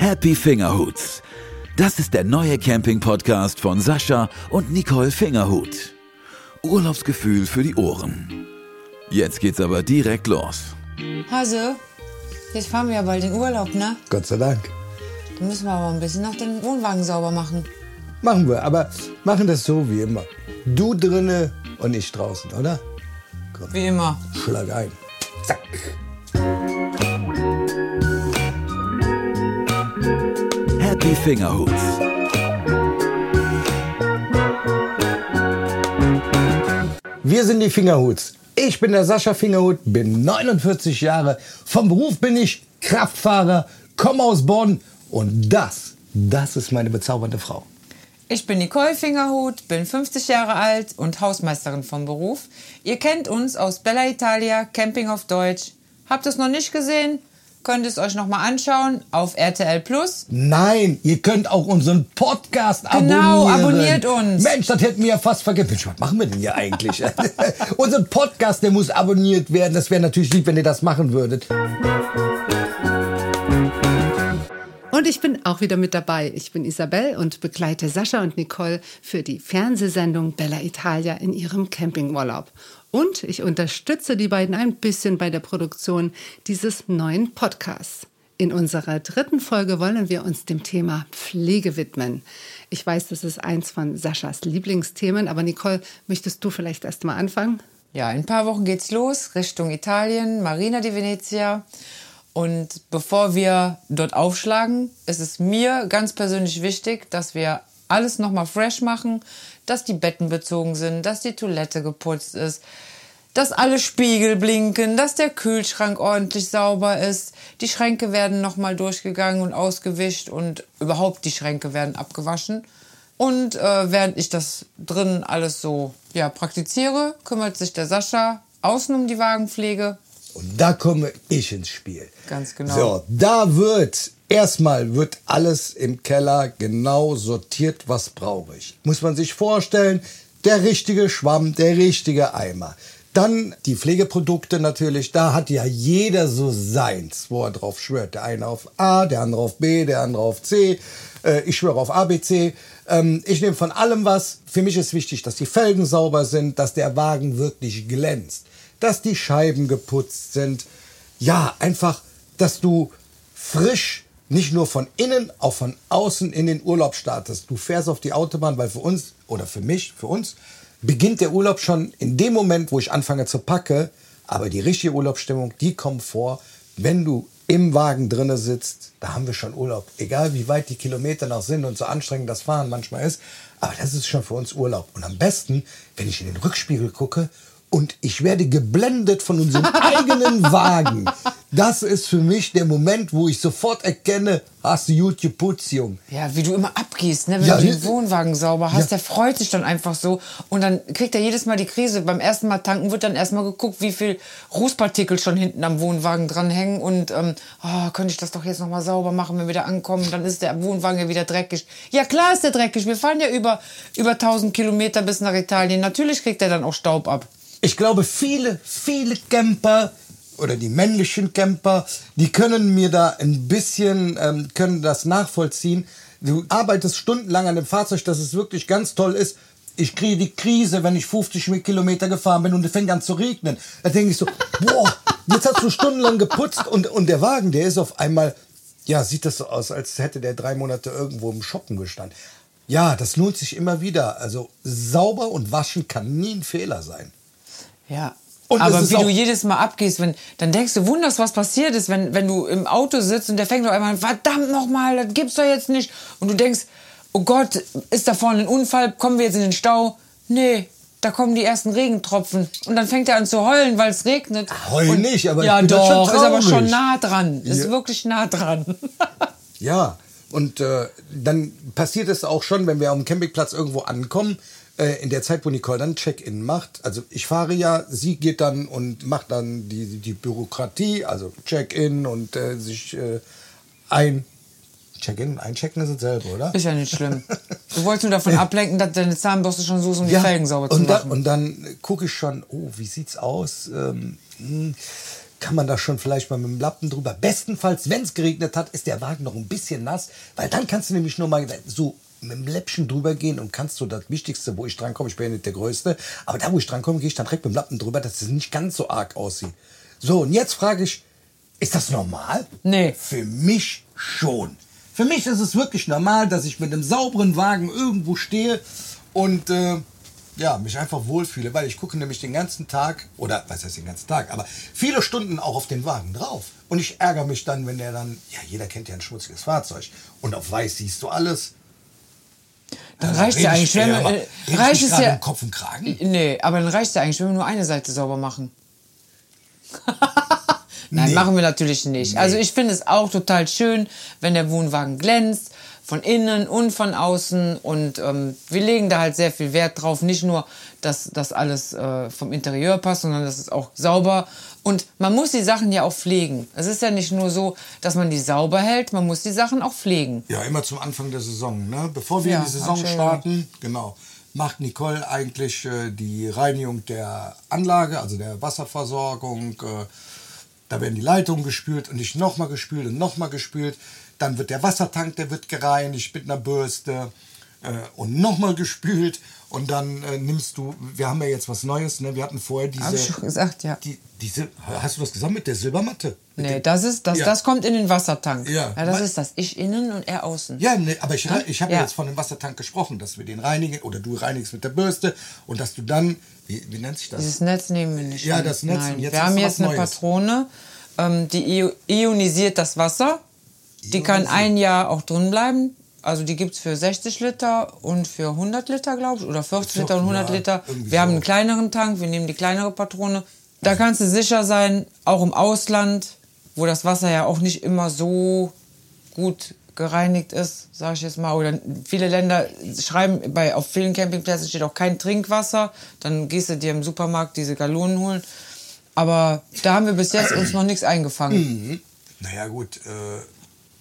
Happy Fingerhuts. Das ist der neue Camping-Podcast von Sascha und Nicole Fingerhut. Urlaubsgefühl für die Ohren. Jetzt geht's aber direkt los. Hase, jetzt fahren wir ja bald in Urlaub, ne? Gott sei Dank. Dann müssen wir aber ein bisschen noch den Wohnwagen sauber machen. Machen wir, aber machen das so wie immer. Du drinne und ich draußen, oder? Komm, Wie immer. schlag ein. Zack. Happy Fingerhuts. Wir sind die Fingerhuts. Ich bin der Sascha Fingerhut, bin 49 Jahre. Vom Beruf bin ich Kraftfahrer, komme aus Bonn und das, das ist meine bezaubernde Frau. Ich bin Nicole Fingerhut, bin 50 Jahre alt und Hausmeisterin vom Beruf. Ihr kennt uns aus Bella Italia, Camping auf Deutsch. Habt ihr es noch nicht gesehen? Könnt ihr es euch noch mal anschauen auf RTL Plus. Nein, ihr könnt auch unseren Podcast Genau, abonnieren. abonniert uns. Mensch, das hätten wir ja fast vergessen. Mensch, was machen wir denn hier eigentlich? Unser Podcast, der muss abonniert werden. Das wäre natürlich lieb, wenn ihr das machen würdet. Und ich bin auch wieder mit dabei. Ich bin Isabel und begleite Sascha und Nicole für die Fernsehsendung Bella Italia in ihrem Campingurlaub. Und ich unterstütze die beiden ein bisschen bei der Produktion dieses neuen Podcasts. In unserer dritten Folge wollen wir uns dem Thema Pflege widmen. Ich weiß, das ist eins von Saschas Lieblingsthemen, aber Nicole, möchtest du vielleicht erst mal anfangen? Ja, in ein paar Wochen geht's los Richtung Italien, Marina di Venezia. Und bevor wir dort aufschlagen, ist es mir ganz persönlich wichtig, dass wir alles nochmal fresh machen, dass die Betten bezogen sind, dass die Toilette geputzt ist, dass alle Spiegel blinken, dass der Kühlschrank ordentlich sauber ist. Die Schränke werden nochmal durchgegangen und ausgewischt und überhaupt die Schränke werden abgewaschen. Und äh, während ich das drin alles so ja, praktiziere, kümmert sich der Sascha außen um die Wagenpflege. Und da komme ich ins Spiel. Ganz genau. So, da wird erstmal wird alles im Keller genau sortiert, was brauche ich. Muss man sich vorstellen, der richtige Schwamm, der richtige Eimer. Dann die Pflegeprodukte natürlich, da hat ja jeder so seins, wo er drauf schwört. Der eine auf A, der andere auf B, der andere auf C. Äh, ich schwöre auf ABC. Ähm, ich nehme von allem was. Für mich ist wichtig, dass die Felgen sauber sind, dass der Wagen wirklich glänzt, dass die Scheiben geputzt sind. Ja, einfach, dass du frisch nicht nur von innen, auch von außen in den Urlaub startest. Du fährst auf die Autobahn, weil für uns oder für mich, für uns, beginnt der Urlaub schon in dem Moment, wo ich anfange zu packe. Aber die richtige Urlaubsstimmung, die kommt vor, wenn du im Wagen drinne sitzt. Da haben wir schon Urlaub. Egal wie weit die Kilometer noch sind und so anstrengend das Fahren manchmal ist. Aber das ist schon für uns Urlaub. Und am besten, wenn ich in den Rückspiegel gucke und ich werde geblendet von unserem eigenen Wagen. Das ist für mich der Moment, wo ich sofort erkenne, hast du gut geputzt, Jung. Ja, wie du immer abgehst, ne? wenn Ja, du den. Wohnwagen sauber hast, Ja. der freut sich dann einfach so. Und dann kriegt er jedes Mal die Krise. Beim ersten Mal tanken wird dann erstmal geguckt, wie viel Rußpartikel schon hinten am Wohnwagen dranhängen. Und ähm, oh, könnte ich das doch jetzt nochmal sauber machen, wenn wir da ankommen. Dann ist der Wohnwagen ja wieder dreckig. Ja, klar ist der dreckig. Wir fahren ja über, über 1000 Kilometer bis nach Italien. Natürlich kriegt er dann auch Staub ab. Ich glaube, viele, viele Camper oder die männlichen Camper, die können mir da ein bisschen, ähm, können das nachvollziehen. Du arbeitest stundenlang an dem Fahrzeug, dass es wirklich ganz toll ist. Ich kriege die Krise, wenn ich 50 Kilometer gefahren bin und es fängt an zu regnen. Da denke ich so, boah, jetzt hast du stundenlang geputzt und, und der Wagen, der ist auf einmal, ja, sieht das so aus, als hätte der drei Monate irgendwo im Shoppen gestanden. Ja, das lohnt sich immer wieder. Also sauber und waschen kann nie ein Fehler sein. Ja. Und aber wie du jedes Mal abgehst, wenn, dann denkst du, wunderst, was passiert ist, wenn, wenn du im Auto sitzt und der fängt auf einmal an, verdammt nochmal, das gibt's doch jetzt nicht. Und du denkst, oh Gott, ist da vorne ein Unfall, kommen wir jetzt in den Stau? Nee, da kommen die ersten Regentropfen. Und dann fängt er an zu heulen, weil es regnet. Heulen und, nicht, aber ich Ja, bin dann schon doch, ist aber schon nah dran. Ist Ja. wirklich nah dran. Ja, und äh, dann passiert es auch schon, wenn wir am Campingplatz irgendwo ankommen, äh, in der Zeit, wo Nicole dann Check-in macht. Also ich fahre ja, sie geht dann und macht dann die, die Bürokratie, also Check-in und äh, sich äh, ein... Check-in, einchecken ist dasselbe, oder? Ist ja nicht schlimm. Du wolltest nur davon ablenken, dass deine Zahnbürste schon so ist, um die Ja, Felgen sauber zu und, da, machen. und dann gucke ich schon, oh, wie sieht's aus? Ähm, hm, kann man da schon vielleicht mal mit dem Lappen drüber. Bestenfalls, wenn es geregnet hat, ist der Wagen noch ein bisschen nass, weil dann kannst du nämlich nur mal so mit dem Läppchen drüber gehen und kannst so das Wichtigste, wo ich drankomme, ich bin ja nicht der Größte, aber da, wo ich drankomme, gehe ich dann direkt mit dem Lappen drüber, dass es nicht ganz so arg aussieht. So, und jetzt frage ich, ist das normal? Nee. Für mich schon. Für mich ist es wirklich normal, dass ich mit einem sauberen Wagen irgendwo stehe und äh, ja, mich einfach wohlfühle, weil ich gucke nämlich den ganzen Tag, oder was heißt den ganzen Tag, aber viele Stunden auch auf den Wagen drauf. Und ich ärgere mich dann, wenn der dann, ja, jeder kennt ja ein schmutziges Fahrzeug. Und auf weiß siehst du alles. Dann Da reicht rede ja ich- eigentlich, wenn aber äh, reicht es ja. Kopf und Kragen? Nee, aber dann reicht es ja eigentlich, wenn wir nur eine Seite sauber machen. Nein, Nee. machen wir natürlich nicht. Also ich finde es auch total schön, wenn der Wohnwagen glänzt, von innen und von außen. Und ähm, wir legen da halt sehr viel Wert drauf. Nicht nur, dass das alles äh, vom Interieur passt, sondern dass es auch sauber. Und man muss die Sachen ja auch pflegen. Es ist ja nicht nur so, dass man die sauber hält, man muss die Sachen auch pflegen. Ja, immer zum Anfang der Saison. Ne? Bevor wir Ja, in die Saison starten, genau, macht Nicole eigentlich äh, die Reinigung der Anlage, also der Wasserversorgung. Äh, da werden die Leitungen gespült und nicht nochmal gespült und nochmal gespült. Dann wird der Wassertank, der wird gereinigt mit einer Bürste äh, und nochmal gespült. Und dann äh, nimmst du, wir haben ja jetzt was Neues, ne? wir hatten vorher diese... Hab ich schon gesagt, ja. Die, diese, hast du das gesagt mit der Silbermatte? Mit Nee, dem- das ist, das, Ja. das kommt in den Wassertank. Ja. das Weil- ist das. Ich innen und er außen. Ja, ne, aber ich, ich habe ja. Ja. jetzt von dem Wassertank gesprochen, dass wir den reinigen oder du reinigst mit der Bürste und dass du dann, wie, wie nennt sich das? Dieses Netz nehmen wir nicht. Ja, das Netz. Nein. Wir haben jetzt eine Neues. Patrone, ähm, die io- ionisiert das Wasser. Die kann ein Jahr auch drin bleiben. Also die gibt es für 60 Liter und für 100 Liter, glaube ich. Oder 40 Liter und 100 Ja, Liter. Wir haben einen kleineren Tank, wir nehmen die kleinere Patrone. Da kannst du sicher sein, auch im Ausland, wo das Wasser ja auch nicht immer so gut gereinigt ist, sage ich jetzt mal. Oder viele Länder schreiben, bei, auf vielen Campingplätzen steht auch kein Trinkwasser. Dann gehst du dir im Supermarkt diese Gallonen holen. Aber da haben wir bis jetzt uns noch nichts eingefangen. Mhm. Naja, gut, äh,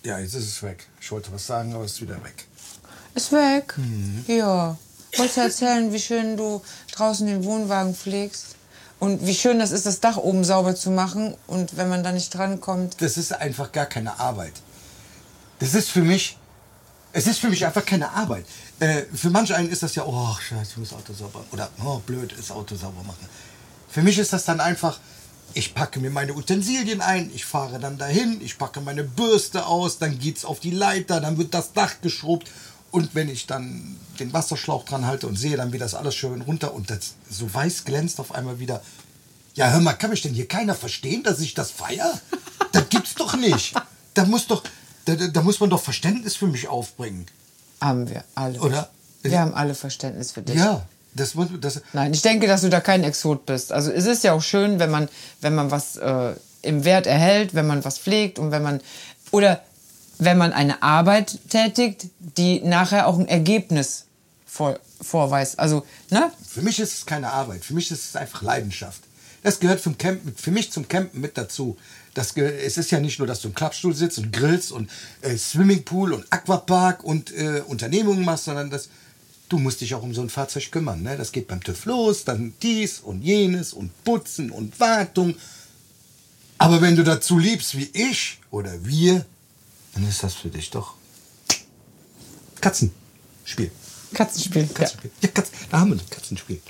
ja, jetzt ist es weg. Ich wollte was sagen, aber es ist wieder weg. Ist weg. Mhm. Ja. Wolltest du erzählen, wie schön du draußen den Wohnwagen pflegst? Und wie schön das ist, das Dach oben sauber zu machen. Und wenn man da nicht drankommt. Das ist einfach gar keine Arbeit. Das ist für mich, es ist für mich einfach keine Arbeit. Äh, für manch einen ist das ja, oh, scheiße, ich muss Auto sauber oder oh, blöd, das Auto sauber machen. Für mich ist das dann einfach, ich packe mir meine Utensilien ein, ich fahre dann dahin, ich packe meine Bürste aus, dann geht's auf die Leiter, dann wird das Dach geschrubbt und wenn ich dann den Wasserschlauch dran halte und sehe dann, wie das alles schön runter und das so weiß glänzt auf einmal wieder. Ja, hör mal, kann mich denn hier keiner verstehen, dass ich das feier? Das gibt's doch nicht. Da muss doch, da da muss man doch Verständnis für mich aufbringen. Haben wir alle. Oder? Wir haben alle Verständnis für dich. Ja, das muss, das, Nein, ich denke, dass du da kein Exot bist. Also es ist ja auch schön, wenn man, wenn man was äh, im Wert erhält, wenn man was pflegt und wenn man oder wenn man eine Arbeit tätigt, die nachher auch ein Ergebnis vor, vorweist. Also, ne? Für mich ist es keine Arbeit. Für mich ist es einfach Leidenschaft. Das gehört vom Campen, für mich zum Campen mit dazu. Das, es ist ja nicht nur, dass du im Klappstuhl sitzt und grillst und äh, Swimmingpool und Aquapark und äh, Unternehmungen machst, sondern das, du musst dich auch um so ein Fahrzeug kümmern. Ne? Das geht beim TÜV los, dann dies und jenes und Putzen und Wartung. Aber wenn du dazu liebst wie ich oder wir, dann ist das für dich doch Katzenspiel. Katzenspiel. Ja. Katzenspiel. Ja, Katz, da haben wir ein Katzenspiel.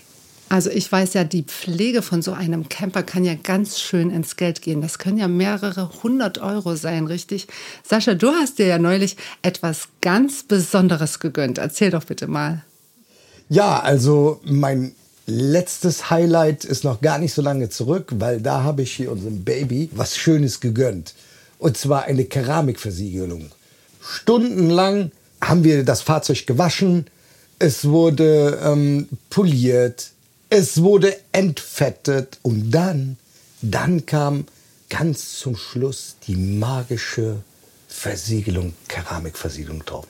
Also ich weiß ja, die Pflege von so einem Camper kann ja ganz schön ins Geld gehen. Das können ja mehrere hundert Euro sein, richtig? Sascha, du hast dir ja neulich etwas ganz Besonderes gegönnt. Erzähl doch bitte mal. Ja, also mein letztes Highlight ist noch gar nicht so lange zurück, weil da habe ich hier unserem Baby was Schönes gegönnt. Und zwar eine Keramikversiegelung. Stundenlang haben wir das Fahrzeug gewaschen, es wurde ähm, poliert, es wurde entfettet und dann, dann kam ganz zum Schluss die magische Versiegelung, Keramikversiegelung drauf.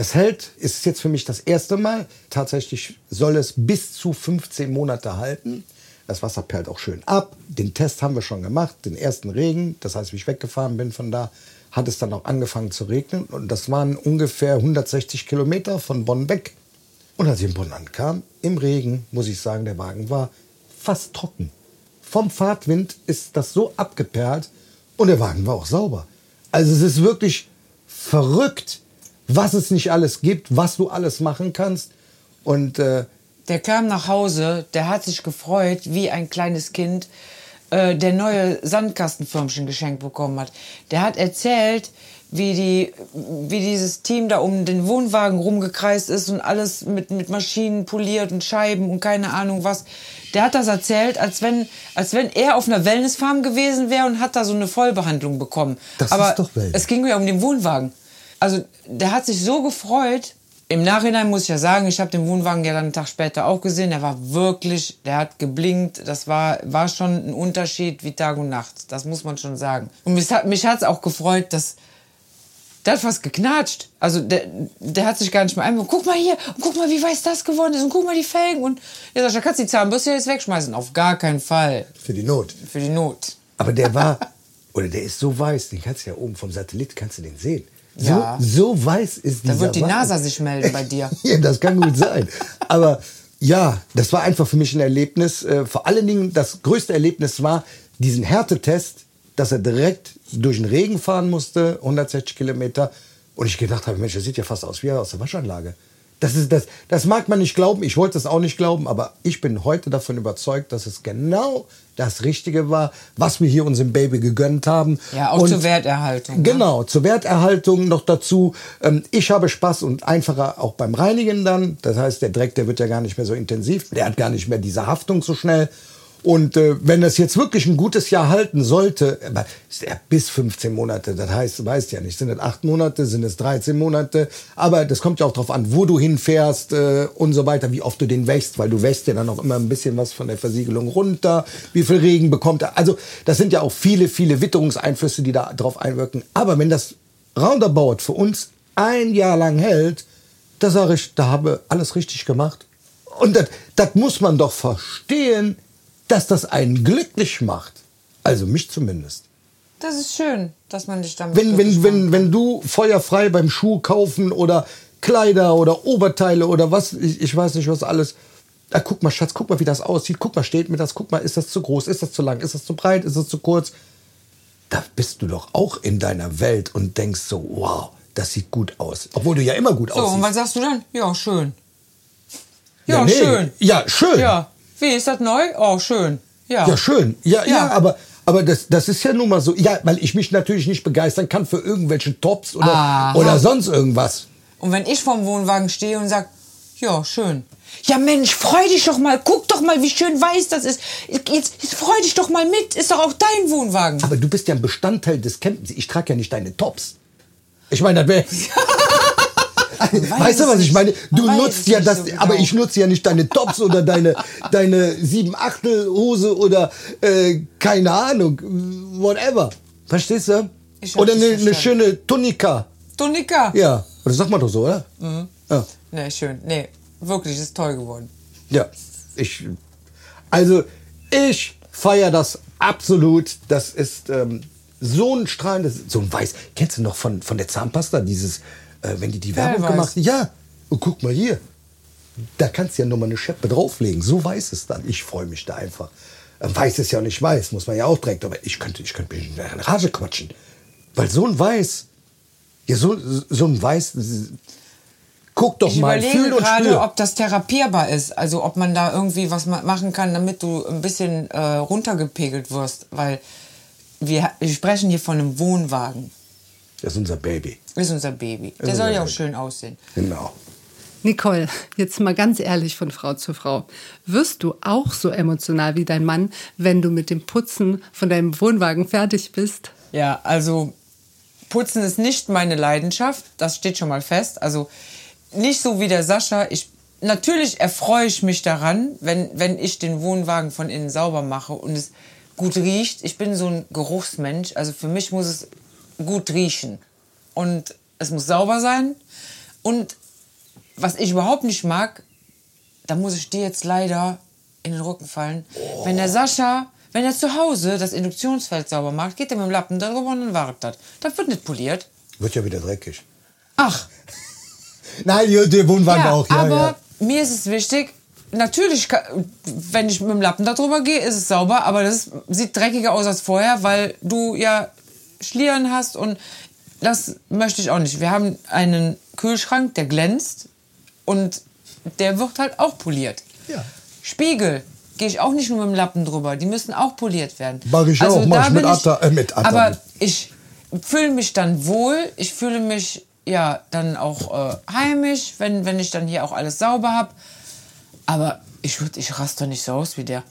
Das hält, ist jetzt für mich das erste Mal. Tatsächlich soll es bis zu 15 Monate halten. Das Wasser perlt auch schön ab. Den Test haben wir schon gemacht, den ersten Regen. Das heißt, wie ich weggefahren bin von da, hat es dann auch angefangen zu regnen. Und das waren ungefähr 160 Kilometer von Bonn weg. Und als ich in Bonn ankam, im Regen, muss ich sagen, der Wagen war fast trocken. vom Fahrtwind ist das so abgeperlt und der Wagen war auch sauber. Also es ist wirklich verrückt, was es nicht alles gibt, was du alles machen kannst. Und äh, Der kam nach Hause, der hat sich gefreut, wie ein kleines Kind, äh, der neue Sandkastenförmchen geschenkt bekommen hat. Der hat erzählt, wie, die, wie dieses Team da um den Wohnwagen rumgekreist ist und alles mit, mit Maschinen poliert und Scheiben und keine Ahnung was. Der hat das erzählt, als wenn, als wenn er auf einer Wellnessfarm gewesen wäre und hat da so eine Vollbehandlung bekommen. Das Aber ist doch Wellness. es ging mir um den Wohnwagen. Also der hat sich so gefreut. Im Nachhinein muss ich ja sagen, ich habe den Wohnwagen ja dann einen Tag später auch gesehen. Der war wirklich, der hat geblinkt. Das war, war schon ein Unterschied wie Tag und Nacht. Das muss man schon sagen. Und mich hat mich hat's auch gefreut, dass der hat was geknatscht. Also der, der hat sich gar nicht mehr einmal. Guck mal hier, und guck mal, wie weiß das geworden ist und guck mal die Felgen. Und er sagt, da kannst du die Zahnbürste jetzt wegschmeißen. Auf gar keinen Fall. für die Not. Für die Not. Aber der war, oder der ist so weiß, den kannst du ja oben vom Satellit, kannst du den sehen. So, Ja. so weiß ist dieser Da wird die Wagen. NASA sich melden bei dir. ja, das kann gut sein. Aber ja, das war einfach für mich ein Erlebnis. Äh, Vor allen Dingen, das größte Erlebnis war diesen Härtetest, dass er direkt durch den Regen fahren musste, 160 Kilometer. Und ich gedacht habe, Mensch, das sieht ja fast aus wie aus der Waschanlage. Das, ist, das, das mag man nicht glauben, ich wollte es auch nicht glauben, aber ich bin heute davon überzeugt, dass es genau das Richtige war, was wir hier unserem Baby gegönnt haben. Ja, auch zur Werterhaltung, ne? Genau, zur Werterhaltung noch dazu. Ähm, ich habe Spaß und einfacher auch beim Reinigen dann. Das heißt, der Dreck, der wird ja gar nicht mehr so intensiv. Der hat gar nicht mehr diese Haftung so schnell. Und äh, wenn das jetzt wirklich ein gutes Jahr halten sollte, ist ja bis 15 Monate, das heißt, du weißt ja nicht, sind es acht Monate, sind es 13 Monate, aber das kommt ja auch darauf an, wo du hinfährst äh, und so weiter, wie oft du den wäschst, weil du wäschst ja dann auch immer ein bisschen was von der Versiegelung runter, wie viel Regen bekommt er. Also das sind ja auch viele, viele Witterungseinflüsse, die da drauf einwirken. Aber wenn das roundabout für uns ein Jahr lang hält, da sage ich, da habe alles richtig gemacht. Und das muss man doch verstehen, dass das einen glücklich macht. Also mich zumindest. Das ist schön, dass man dich damit Wenn, wenn, macht. wenn, wenn du feuerfrei beim Schuh kaufen oder Kleider oder Oberteile oder was, ich, ich weiß nicht was alles. Ah, guck mal, Schatz, guck mal, wie das aussieht. Guck mal, steht mir das. Guck mal, ist das zu groß? Ist das zu lang? Ist das zu breit? Ist das zu kurz? Da bist du doch auch in deiner Welt und denkst so, wow, das sieht gut aus. Obwohl du ja immer gut So, und aussiehst. was sagst du dann? Ja, schön. Ja, nee. schön. Ja, schön. Ja. Wie ist das neu? Oh, schön. Ja. Ja, schön. Ja, ja, Ja. aber, aber das, das ist ja nun mal so. Ja, weil ich mich natürlich nicht begeistern kann für irgendwelche Tops oder, Aha. oder sonst irgendwas. Und wenn ich vorm Wohnwagen stehe und sag, ja, schön. Ja, Mensch, freu dich doch mal. Guck doch mal, wie schön weiß das ist. Jetzt, jetzt freu dich doch mal mit. Ist doch auch dein Wohnwagen. Aber du bist ja ein Bestandteil des Campings. Ich trage ja nicht deine Tops. Ich meine, das wäre. weißt du, was ich meine? Du nutzt ja das, so genau. aber ich nutze ja nicht deine Tops oder deine, deine sieben Achtel Hose oder äh, keine Ahnung, whatever. Verstehst du? Oder eine, eine verstanden. schöne Tunika. Tunika. Ja, das sagt man doch so, oder? Mhm. Ja. Nee, schön. Nee, wirklich, ist toll geworden. Ja, ich. Also, ich feiere das absolut. Das ist ähm, so ein strahlendes, so ein Weiß. Kennst du noch von, von der Zahnpasta, dieses, äh, wenn die die Werbung Perlweiß. gemacht? Ja, und guck mal hier. Da kannst du ja nochmal eine Scheppe drauflegen. So weiß es dann. Ich freue mich da einfach. Weiß ist ja nicht weiß, muss man ja auch direkt. Aber ich könnte, ich könnte mich in eine Rage quatschen. Weil so ein Weiß, ja, so, so ein Weiß, guck doch Ich mal, überlege fühl und gerade, spür. ob das therapierbar ist. Also ob man da irgendwie was ma- machen kann, damit du ein bisschen äh, runtergepegelt wirst. Weil wir, wir sprechen hier von einem Wohnwagen. Das ist unser Baby. Das ist unser Baby. Der soll ja auch schön aussehen. Genau. Nicole, jetzt mal ganz ehrlich von Frau zu Frau. Wirst du auch so emotional wie dein Mann, wenn du mit dem Putzen von deinem Wohnwagen fertig bist? Ja, also Putzen ist nicht meine Leidenschaft, das steht schon mal fest. Also nicht so wie der Sascha. Ich, natürlich erfreue ich mich daran, wenn, wenn ich den Wohnwagen von innen sauber mache und es gut riecht. Ich bin so ein Geruchsmensch, also für mich muss es gut riechen. Und es muss sauber sein. Und was ich überhaupt nicht mag, da muss ich dir jetzt leider in den Rücken fallen. Wenn der Sascha, wenn er zu Hause das Induktionsfeld sauber macht, geht er mit dem Lappen darüber und dann wartet das. Das wird nicht poliert. Wird ja wieder dreckig. Ach, Nein, ja, der Wohnwagen ja, auch. Ja, aber ja. mir ist es wichtig, natürlich, wenn ich mit dem Lappen da drüber gehe, ist es sauber, aber das sieht dreckiger aus als vorher, weil du ja Schlieren hast und das möchte ich auch nicht. Wir haben einen Kühlschrank, der glänzt und der wird halt auch poliert. Ja. Spiegel gehe ich auch nicht nur mit dem Lappen drüber, die müssen auch poliert werden. Mach ich auch, mach ich mit Atta- äh, mit Atta- Aber ich fühle mich dann wohl, ich fühle mich ja dann auch äh, heimisch, wenn, wenn ich dann hier auch alles sauber habe. Aber ich, würd, ich raste doch nicht so aus wie der.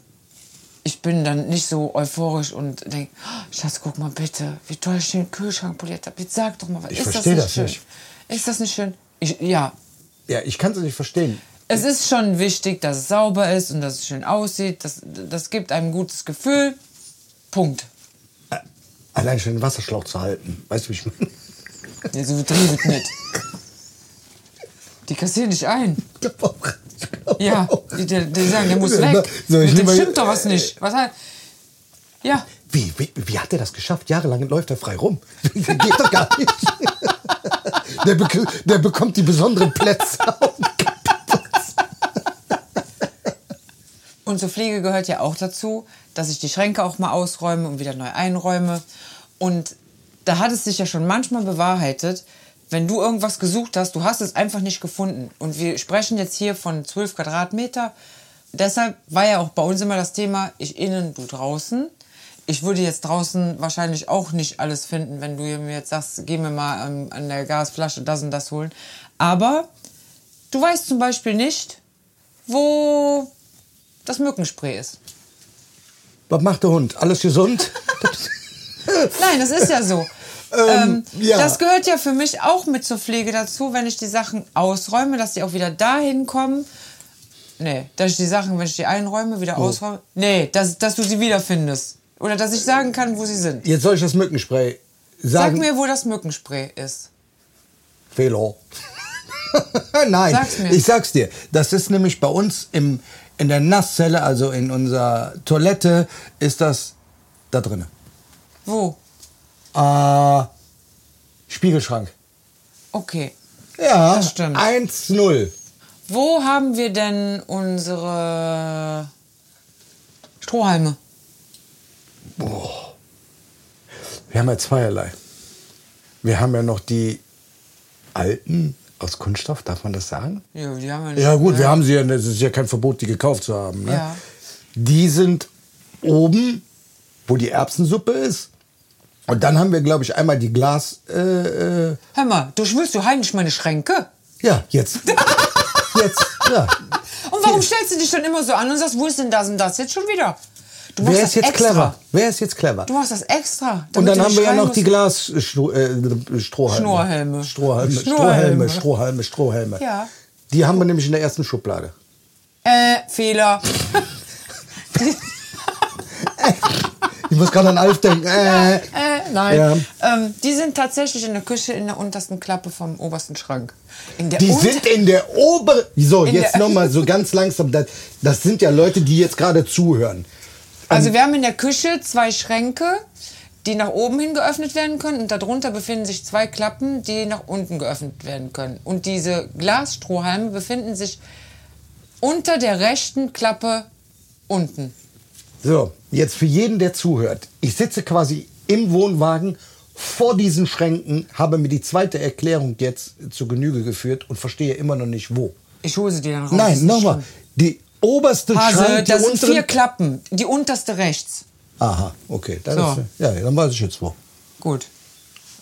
Ich bin dann nicht so euphorisch und denke, oh, Schatz, guck mal bitte, wie toll ich den Kühlschrank poliert habe. Jetzt sag doch mal, was Ich ist das nicht das schön? nicht. Ist das nicht schön? Ich, ja, Ja, ich kann es nicht verstehen. es ist schon wichtig, dass es sauber ist und dass es schön aussieht. Das, das gibt einem ein gutes Gefühl. Punkt. Allein schon den Wasserschlauch zu halten. Weißt du, wie ich meine? Ja, so betrieben nicht. Die kassieren dich ein. Ja, die, die, sagen, der muss weg. So, ich Mit dem stimmt doch was nicht. Was hat, ja, Wie, wie, wie hat er das geschafft? Jahrelang läuft er frei rum. Geht doch gar nicht. Der, bek der bekommt die besonderen Plätze. Und zur Pflege gehört ja auch dazu, dass ich die Schränke auch mal ausräume und wieder neu einräume. Und da hat es sich ja schon manchmal bewahrheitet, wenn du irgendwas gesucht hast, du hast es einfach nicht gefunden. Und wir sprechen jetzt hier von 12 Quadratmeter. Deshalb war ja auch bei uns immer das Thema, ich innen, du draußen. Ich würde jetzt draußen wahrscheinlich auch nicht alles finden, wenn du mir jetzt sagst, geh mir mal ähm, an der Gasflasche das und das holen. Aber du weißt zum Beispiel nicht, wo das Mückenspray ist. Was macht der Hund? Alles gesund? Nein, das ist ja so. Ähm, ähm, ja. Das gehört ja für mich auch mit zur Pflege dazu, wenn ich die Sachen ausräume, dass die auch wieder dahin kommen. Nee, dass ich die Sachen, wenn ich die einräume, wieder ausräume. Nee, dass, dass du sie wiederfindest. Oder dass ich sagen kann, wo sie sind. Jetzt soll ich das Mückenspray Sag sagen. mir, wo das Mückenspray ist. Fehler. Nein, Sag's mir. ich sag's dir. Das ist nämlich bei uns im, in der Nasszelle, also in unserer Toilette, ist das da drinne. Wo? Äh, Spiegelschrank. Okay. Ja, Das stimmt. 1-0. Wo haben wir denn unsere Strohhalme? Wir haben ja zweierlei. Wir haben ja noch die alten aus Kunststoff, darf man das sagen? Ja, die haben wir nicht. Ja gut, wir Ja. haben sie ja, es ist ja kein Verbot, die gekauft zu haben. Ne? Ja. Die sind oben, wo die Erbsensuppe ist. Und dann haben wir, glaube ich, einmal die Glas... Äh, äh, Hör mal, du schwülst du heimlich meine Schränke? ja, jetzt. jetzt, ja. Und warum stellst du dich dann immer so an und sagst, wo ist denn das und das jetzt schon wieder? Du Wer ist jetzt extra. clever? Wer ist jetzt clever? Du machst das extra. Und dann haben wir ja noch die. Glas äh, Strohhalme. Schnurrhelme. Strohhalme. Schnurrhelme. Strohhalme, Strohhalme, Strohhalme. Ja. Die haben wir nämlich in der ersten Schublade. Äh, Fehler. Muss gerade an Alf denken. Äh. Äh, nein. Ja. Ähm, die sind tatsächlich in der Küche in der untersten Klappe vom obersten Schrank. In der Die sind in der oberen. So, In jetzt nochmal so ganz langsam. Das, das sind ja Leute, die jetzt gerade zuhören. Also wir haben in der Küche zwei Schränke, die nach oben hin geöffnet werden können und darunter befinden sich zwei Klappen, die nach unten geöffnet werden können. Und diese Glasstrohhalme befinden sich unter der rechten Klappe unten. So, jetzt für jeden, der zuhört. Ich sitze quasi im Wohnwagen vor diesen Schränken, habe mir die zweite Erklärung jetzt zu Genüge geführt und verstehe immer noch nicht wo. Ich hole sie dir dann raus. Nein, nochmal. Die oberste Hase, Schrank, die das sind vier Klappen. Die unterste rechts. Aha, okay. Dann So. ist, ja, dann weiß ich jetzt wo. Gut.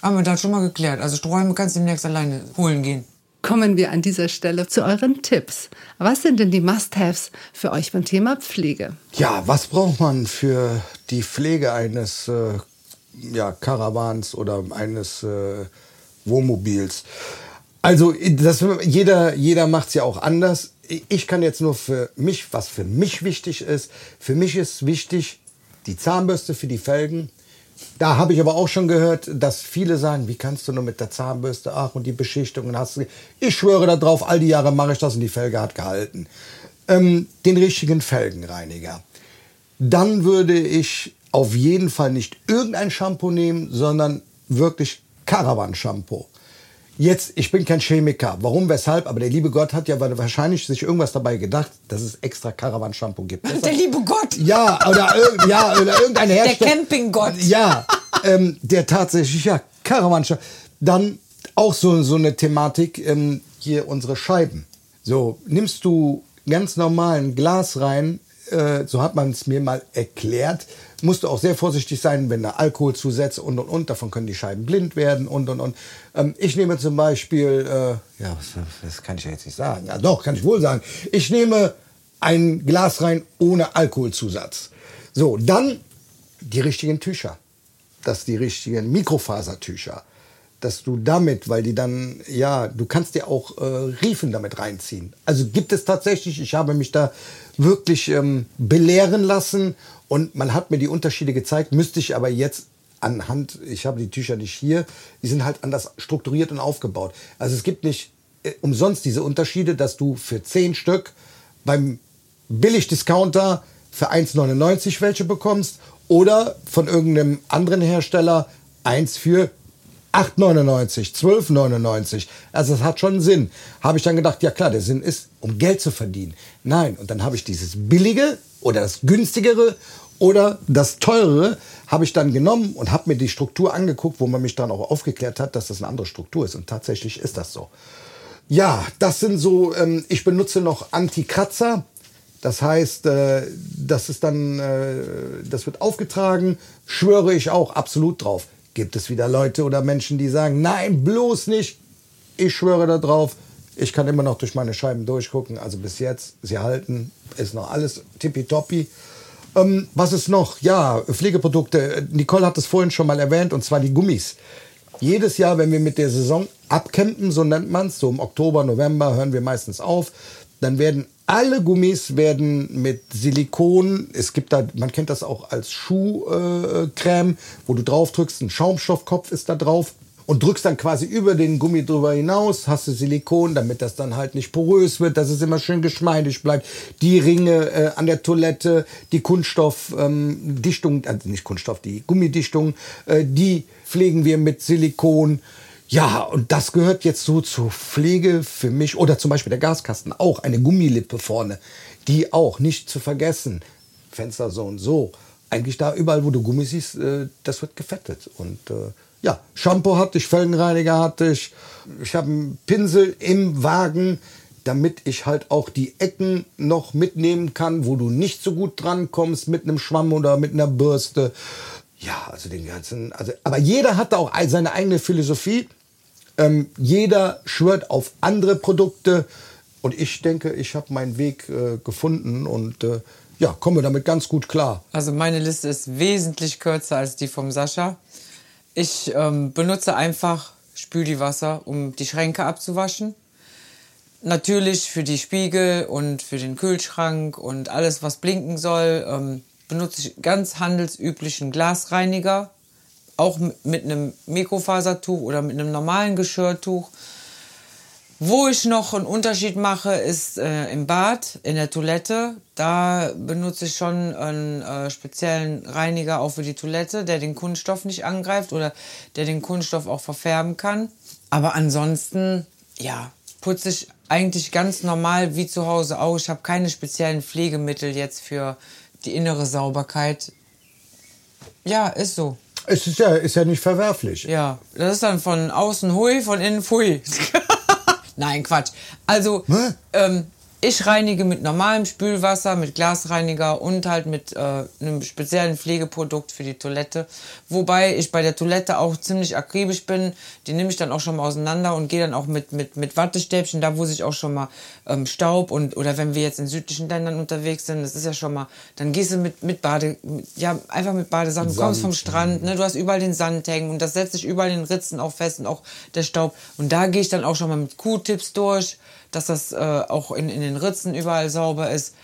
Haben wir das schon mal geklärt. Also Strohhalme kannst du demnächst alleine holen gehen. Kommen wir an dieser Stelle zu euren Tipps. Was sind denn die Must-Haves für euch beim Thema Pflege? Ja, was braucht man für die Pflege eines äh, ja, Karawans oder eines äh, Wohnmobils? Also das, jeder, jeder macht es ja auch anders. Ich kann jetzt nur für mich, was für mich wichtig ist, für mich ist wichtig die Zahnbürste für die Felgen. Da habe ich aber auch schon gehört, dass viele sagen, wie kannst du nur mit der Zahnbürste, ach und die Beschichtung und hast du. Ich schwöre darauf, all die Jahre mache ich das und die Felge hat gehalten. Ähm, den richtigen Felgenreiniger. Dann würde ich auf jeden Fall nicht irgendein Shampoo nehmen, sondern wirklich Caravan-Shampoo. Jetzt, ich bin kein Chemiker. Warum, weshalb? Aber der liebe Gott hat ja wahrscheinlich sich irgendwas dabei gedacht, dass es extra Caravan-Shampoo gibt. Der liebe Gott. Ja, oder, irg- ja, oder irgendein Der Hersteller. Campinggott. Ja, ähm, der tatsächlich, ja, Caravan-Shampoo. Dann auch so, so eine Thematik, ähm, hier unsere Scheiben. So, nimmst du ganz normalen Glas rein, äh, so hat man es mir mal erklärt, musst du auch sehr vorsichtig sein, wenn da Alkohol zusetzt und und und. Davon können die Scheiben blind werden und und und. Ähm, ich nehme zum Beispiel, äh, ja, was, das kann ich ja jetzt nicht sagen. Ja, doch, kann ich wohl sagen. Ich nehme ein Glas rein ohne Alkoholzusatz. So, dann die richtigen Tücher. Das die richtigen Mikrofasertücher. Dass du damit, weil die dann, ja, du kannst dir auch äh, Riefen damit reinziehen. Also gibt es tatsächlich, ich habe mich da wirklich ähm, belehren lassen und man hat mir die Unterschiede gezeigt, müsste ich aber jetzt anhand, ich habe die Tücher nicht hier, die sind halt anders strukturiert und aufgebaut. Also es gibt nicht äh, umsonst diese Unterschiede, dass du für 10 Stück beim Billigdiscounter für 1,99 welche bekommst oder von irgendeinem anderen Hersteller eins für 8,99, 12,99. Also das hat schon Sinn. Habe ich dann gedacht, ja klar, der Sinn ist, um Geld zu verdienen. Nein, und dann habe ich dieses billige oder das günstigere oder das teurere habe ich dann genommen und habe mir die Struktur angeguckt, wo man mich dann auch aufgeklärt hat, dass das eine andere Struktur ist. Und tatsächlich ist das so. Ja, das sind so, ähm, ich benutze noch Anti-Kratzer. Das heißt, äh, das ist dann, äh, das wird aufgetragen, schwöre ich auch absolut drauf. Gibt es wieder Leute oder Menschen, die sagen, nein, bloß nicht. Ich schwöre da drauf. Ich kann immer noch durch meine Scheiben durchgucken. Also bis jetzt, sie halten, ist noch alles tippitoppi. Ähm, was ist noch? Ja, Pflegeprodukte. Nicole hat es vorhin schon mal erwähnt, und zwar die Gummis. Jedes Jahr, wenn wir mit der Saison abcampen, so nennt man es, so im Oktober, November hören wir meistens auf, dann werden alle Gummis werden mit Silikon, es gibt da, man kennt das auch als Schuhcreme, äh, wo du drauf drückst, ein Schaumstoffkopf ist da drauf und drückst dann quasi über den Gummi drüber hinaus, hast du Silikon, damit das dann halt nicht porös wird, dass es immer schön geschmeidig bleibt. Die Ringe äh, an der Toilette, die Kunststoffdichtung, ähm, also nicht Kunststoff, die Gummidichtung, äh, die pflegen wir mit Silikon. Ja, und das gehört jetzt so zur Pflege für mich. Oder zum Beispiel der Gaskasten, auch eine Gummilippe vorne. Die auch nicht zu vergessen. Fenster so und so. Eigentlich da überall, wo du Gummi siehst, äh, das wird gefettet. Und äh, ja, Shampoo hatte ich, Felgenreiniger hatte ich. Ich habe einen Pinsel im Wagen, damit ich halt auch die Ecken noch mitnehmen kann, wo du nicht so gut drankommst mit einem Schwamm oder mit einer Bürste. Ja, also den ganzen, also, aber jeder hat da auch seine eigene Philosophie. Ähm, jeder schwört auf andere Produkte und ich denke, ich habe meinen Weg äh, gefunden und äh, ja, komme damit ganz gut klar. Also meine Liste ist wesentlich kürzer als die vom Sascha. Ich ähm, benutze einfach Spüli-Wasser, um die Schränke abzuwaschen. Natürlich für die Spiegel und für den Kühlschrank und alles, was blinken soll, ähm, benutze ich ganz handelsüblichen Glasreiniger. Auch mit einem Mikrofasertuch oder mit einem normalen Geschirrtuch. Wo ich noch einen Unterschied mache, ist äh, im Bad, in der Toilette. Da benutze ich schon einen äh, speziellen Reiniger auch für die Toilette, der den Kunststoff nicht angreift oder der den Kunststoff auch verfärben kann. Aber ansonsten, ja, putze ich eigentlich ganz normal wie zu Hause auch. Ich habe keine speziellen Pflegemittel jetzt für die innere Sauberkeit. Ja, ist so. Es ist ja, ist ja nicht verwerflich. Ja, das ist dann von außen hui, von innen pfui. Nein, Quatsch. Also, ähm, ich reinige mit normalem Spülwasser, mit Glasreiniger und halt mit äh, einem speziellen Pflegeprodukt für die Toilette. Wobei ich bei der Toilette auch ziemlich akribisch bin. Die nehme ich dann auch schon mal auseinander und gehe dann auch mit, mit, mit Wattestäbchen, da wo sich auch schon mal ähm, Staub und oder wenn wir jetzt in südlichen Ländern unterwegs sind, das ist ja schon mal, dann gehst du mit, mit Bade, mit, ja, einfach mit Badesachen, du kommst vom Strand, ne, du hast überall den Sand hängen und das setzt sich überall in den Ritzen auch fest und auch der Staub. Und da gehe ich dann auch schon mal mit Q-Tips durch dass das äh, auch in, in den Ritzen überall sauber ist.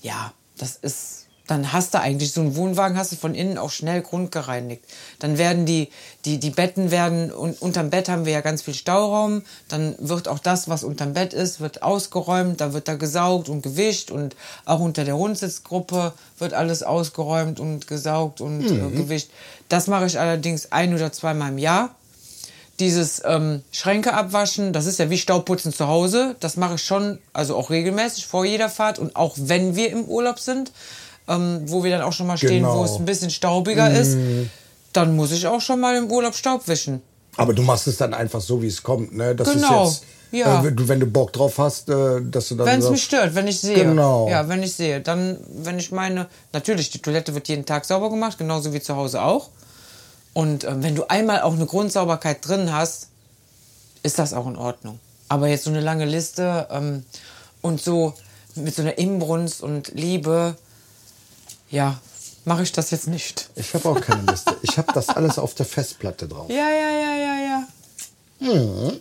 Ja, das ist, dann hast du eigentlich so einen Wohnwagen, hast du von innen auch schnell grundgereinigt. Dann werden die, die, die Betten werden, und unterm Bett haben wir ja ganz viel Stauraum, dann wird auch das, was unterm Bett ist, wird ausgeräumt, da wird da gesaugt und gewischt und auch unter der Hundsitzgruppe wird alles ausgeräumt und gesaugt und äh, gewischt. Das mache ich allerdings ein oder zweimal im Jahr. Dieses ähm, Schränke abwaschen, das ist ja wie Staubputzen zu Hause. Das mache ich schon, also auch regelmäßig vor jeder Fahrt und auch wenn wir im Urlaub sind, ähm, wo wir dann auch schon mal stehen, Genau. wo es ein bisschen staubiger ist, dann muss ich auch schon mal im Urlaub Staub wischen. Aber du machst es dann einfach so, wie es kommt, ne? Das Genau, jetzt, ja. äh, wenn, du, wenn du Bock drauf hast, äh, dass du dann Wenn es mich stört, wenn ich sehe. Genau. Ja, wenn ich sehe. Dann, wenn ich meine, natürlich, die Toilette wird jeden Tag sauber gemacht, genauso wie zu Hause auch. Und ähm, wenn du einmal auch eine Grundsauberkeit drin hast, ist das auch in Ordnung. Aber jetzt so eine lange Liste ähm, und so mit so einer Inbrunst und Liebe, ja, mache ich das jetzt nicht. Ich habe auch keine Liste. Ich habe das alles auf der Festplatte drauf. Ja, ja, ja, ja, ja.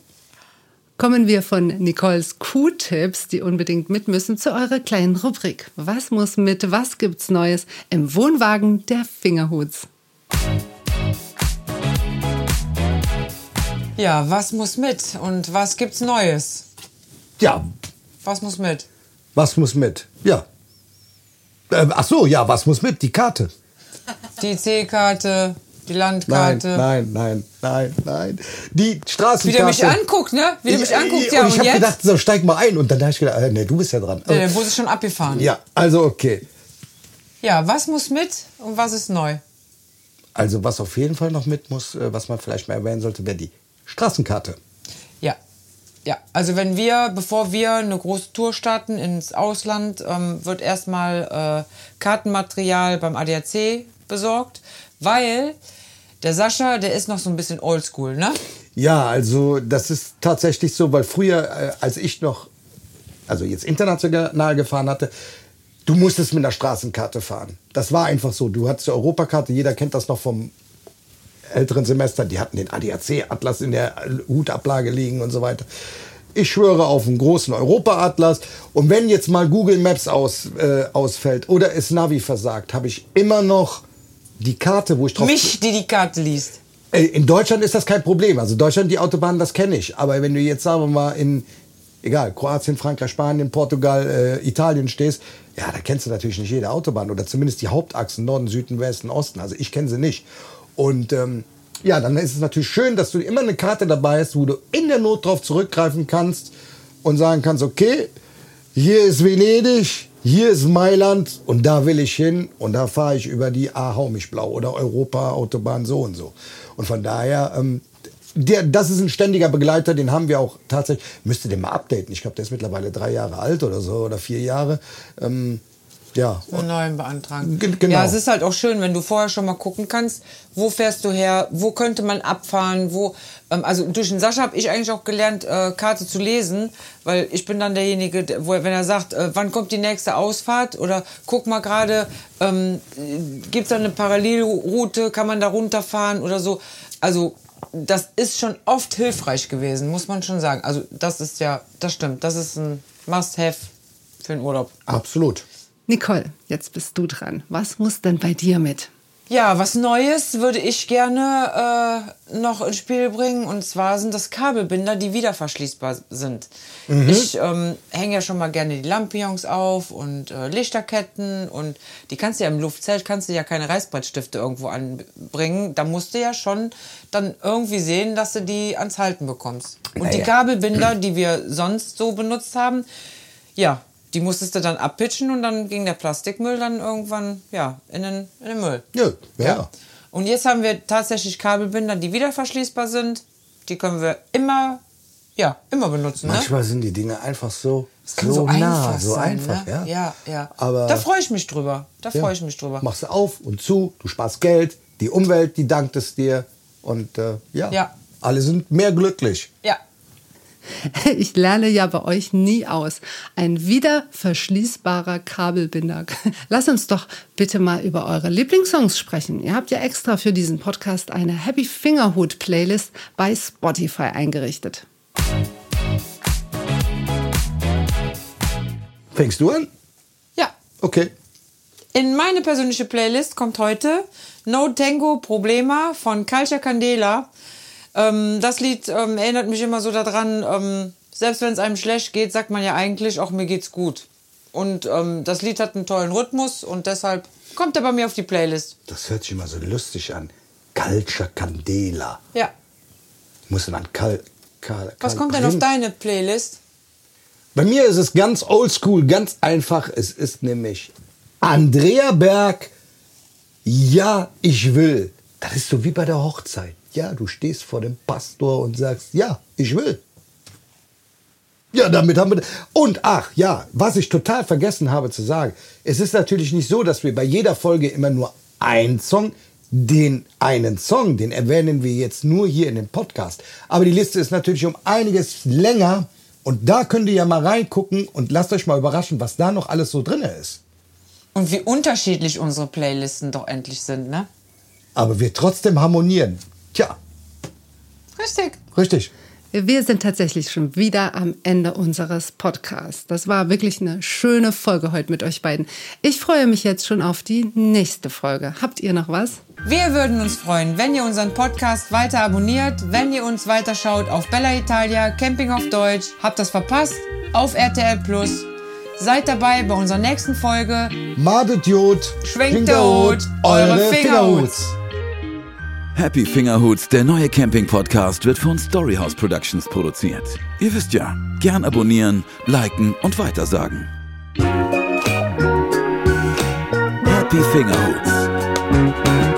Kommen wir von Nicoles Q-Tipps, die unbedingt mit müssen, zu eurer kleinen Rubrik. Was muss mit, was gibt's Neues im Wohnwagen der Fingerhuts? Ja, was muss mit und was gibt's Neues? Ja, Was muss mit? was muss mit? Ja. Ähm, ach so, ja, was muss mit? Die Karte. Die C-Karte, die Nein, Landkarte. nein, nein, nein, nein. Die Wie Straßenkarte. der mich anguckt, ne? Wie der mich anguckt, ja. Und Und, ich habe jetzt? gedacht, so, steig mal ein. Und dann habe ich gedacht, äh, nee, du bist ja dran. Der Bus ist schon abgefahren. Ja, also okay. Ja, was muss mit und was ist neu? Also was auf jeden Fall noch mit muss, äh, was man vielleicht mal erwähnen sollte, wäre die Straßenkarte. Ja. Ja, also wenn wir, bevor wir eine große Tour starten ins Ausland, ähm, wird erstmal äh, Kartenmaterial beim ADAC besorgt, weil der Sascha, der ist noch so ein bisschen oldschool, ne? Ja, also das ist tatsächlich so, weil früher, äh, als ich noch, also jetzt international gefahren hatte, du musstest mit einer Straßenkarte fahren. Das war einfach so. Du hattest die Europakarte, jeder kennt das noch vom älteren Semester, die hatten den ADAC-Atlas in der Hutablage liegen und so weiter. Ich schwöre auf einen großen Europa-Atlas. Und wenn jetzt mal Google Maps aus, äh, ausfällt oder es Navi versagt, habe ich immer noch die Karte, wo ich drauf Mich, die die Karte liest. äh, In Deutschland ist das kein Problem. Also Deutschland, die Autobahnen, das kenne ich. Aber wenn du jetzt, sagen wir mal, in, egal, Kroatien, Frankreich, Spanien, Portugal, äh, Italien stehst, ja, da kennst du natürlich nicht jede Autobahn oder zumindest die Hauptachsen, Norden, Süden, Westen, Osten. Also ich kenne sie nicht. Und ähm, ja, dann ist es natürlich schön, dass du immer eine Karte dabei hast, wo du in der Not drauf zurückgreifen kannst und sagen kannst, okay, hier ist Venedig, hier ist Mailand und da will ich hin und da fahre ich über die A Haumischblau oder Europa Autobahn so und so. Und von daher, ähm, der, das ist ein ständiger Begleiter, den haben wir auch tatsächlich, müsste den mal updaten. Ich glaube, der ist mittlerweile drei Jahre alt oder so oder vier Jahre. Ähm, ja, einen neuen beantragen. Ge- genau. Ja, es ist halt auch schön, wenn du vorher schon mal gucken kannst, wo fährst du her, wo könnte man abfahren, wo, ähm, also durch den Sascha habe ich eigentlich auch gelernt, äh, Karte zu lesen, weil ich bin dann derjenige, der, wo, wenn er sagt, äh, wann kommt die nächste Ausfahrt oder guck mal gerade, ähm, gibt es da eine Parallelroute, kann man da runterfahren oder so. Also das ist schon oft hilfreich gewesen, muss man schon sagen. Also das ist ja, das stimmt, das ist ein Must-Have für den Urlaub. absolut. Nicole, jetzt bist du dran. Was muss denn bei dir mit? Ja, was Neues würde ich gerne äh, noch ins Spiel bringen. Und zwar sind das Kabelbinder, die wieder verschließbar sind. Ich ähm, hänge ja schon mal gerne die Lampions auf und äh, Lichterketten. Und die kannst du ja im Luftzelt, kannst du ja keine Reißbrettstifte irgendwo anbringen. Da musst du ja schon dann irgendwie sehen, dass du die ans Halten bekommst. Und die Naja. Kabelbinder, die wir sonst so benutzt haben, ja, die musstest du dann abpitchen und dann ging der Plastikmüll dann irgendwann ja, in, den, in den Müll. Ja, ja. Und jetzt haben wir tatsächlich Kabelbinder, die wieder verschließbar sind. Die können wir immer, ja, immer benutzen. Ne? Manchmal sind die Dinge einfach so, so, so, nah, einfach so sein, einfach. ne? Ja, ja, ja. Aber da freue ich mich drüber. Da ja, freue ich mich drüber. Machst du auf und zu, du sparst Geld, die Umwelt, die dankt es dir. Und äh, ja, Ja. alle sind mehr glücklich. Ja. Ich lerne ja bei euch nie aus. Ein wieder verschließbarer Kabelbinder. Lass uns doch bitte mal über eure Lieblingssongs sprechen. Ihr habt ja extra für diesen Podcast eine Happy Fingerhut Playlist bei Spotify eingerichtet. Fängst du an? Ja. Okay. In meine persönliche Playlist kommt heute No Tango Problema von Calcia Candela. Ähm, das Lied ähm, erinnert mich immer so daran, ähm, selbst wenn es einem schlecht geht, sagt man ja eigentlich, auch mir geht's gut. Und ähm, das Lied hat einen tollen Rhythmus und deshalb kommt er bei mir auf die Playlist. Das hört sich immer so lustig an. Calcia Candela. Ja. Muss dann Karl, Karl, Was Karl kommt denn auf deine Playlist? Bei mir ist es ganz oldschool, ganz einfach. Es ist nämlich Andrea Berg. Ja, ich will. Das ist so wie bei der Hochzeit. Ja, du stehst vor dem Pastor und sagst, ja, ich will. Ja, damit haben wir. Und ach ja, was ich total vergessen habe zu sagen, es ist natürlich nicht so, dass wir bei jeder Folge immer nur einen Song, den einen Song, den erwähnen wir jetzt nur hier in dem Podcast. Aber die Liste ist natürlich um einiges länger und da könnt ihr ja mal reingucken und lasst euch mal überraschen, was da noch alles so drin ist. Und wie unterschiedlich unsere Playlisten doch endlich sind, ne? Aber wir trotzdem harmonieren. Tja, Richtig. richtig. Wir sind tatsächlich schon wieder am Ende unseres Podcasts. Das war wirklich eine schöne Folge heute mit euch beiden. Ich freue mich jetzt schon auf die nächste Folge. Habt ihr noch was? Wir würden uns freuen, wenn ihr unseren Podcast weiter abonniert, wenn ihr uns weiterschaut auf Bella Italia, Camping auf Deutsch, habt das verpasst, auf RTL Plus. Seid dabei bei unserer nächsten Folge. Madet Jod, Schwenkt der Hut, eure Fingerhuts. Happy Fingerhuts, der neue Camping-Podcast, wird von Storyhouse Productions produziert. Ihr wisst ja, gern abonnieren, liken und weitersagen. Happy Fingerhuts.